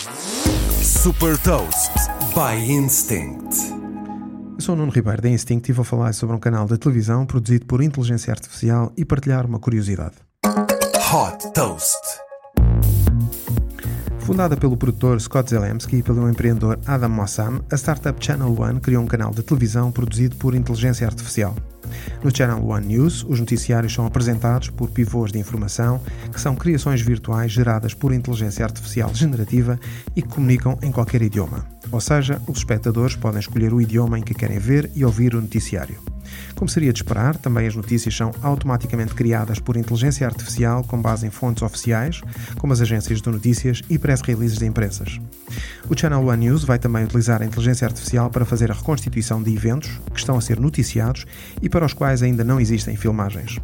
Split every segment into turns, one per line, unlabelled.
Super Toast by Instinct.
Eu sou o Nuno Ribeiro da Instinct e vou falar sobre um canal de televisão produzido por inteligência artificial e partilhar uma curiosidade.
Hot Toast.
Fundada pelo produtor Scott Zelensky e pelo empreendedor Adam Mossam, a startup Channel One criou um canal de televisão produzido por inteligência artificial. No Channel One News, os noticiários são apresentados por pivôs de informação, que são criações virtuais geradas por inteligência artificial generativa e que comunicam em qualquer idioma. Ou seja, os espectadores podem escolher o idioma em que querem ver e ouvir o noticiário. Como seria de esperar, também as notícias são automaticamente criadas por inteligência artificial com base em fontes oficiais, como as agências de notícias e press releases de empresas. O Channel One News vai também utilizar a inteligência artificial para fazer a reconstituição de eventos que estão a ser noticiados e para os quais ainda não existem filmagens.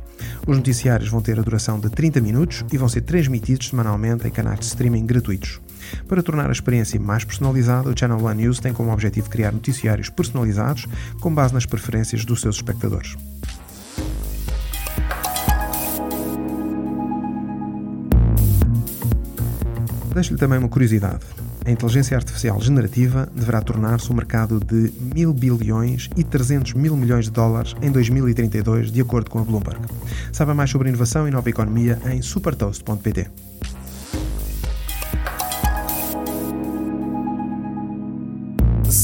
Os noticiários vão ter a duração de 30 minutos e vão ser transmitidos semanalmente em canais de streaming gratuitos. Para tornar a experiência mais personalizada, o Channel One News tem como objetivo criar noticiários personalizados com base nas preferências dos seus espectadores. Deixo-lhe também uma curiosidade. A inteligência artificial generativa deverá tornar-se um mercado de mil bilhões e 300 mil milhões de dólares em 2032, de acordo com a Bloomberg. Saiba mais sobre inovação e nova economia em supertoast.pt.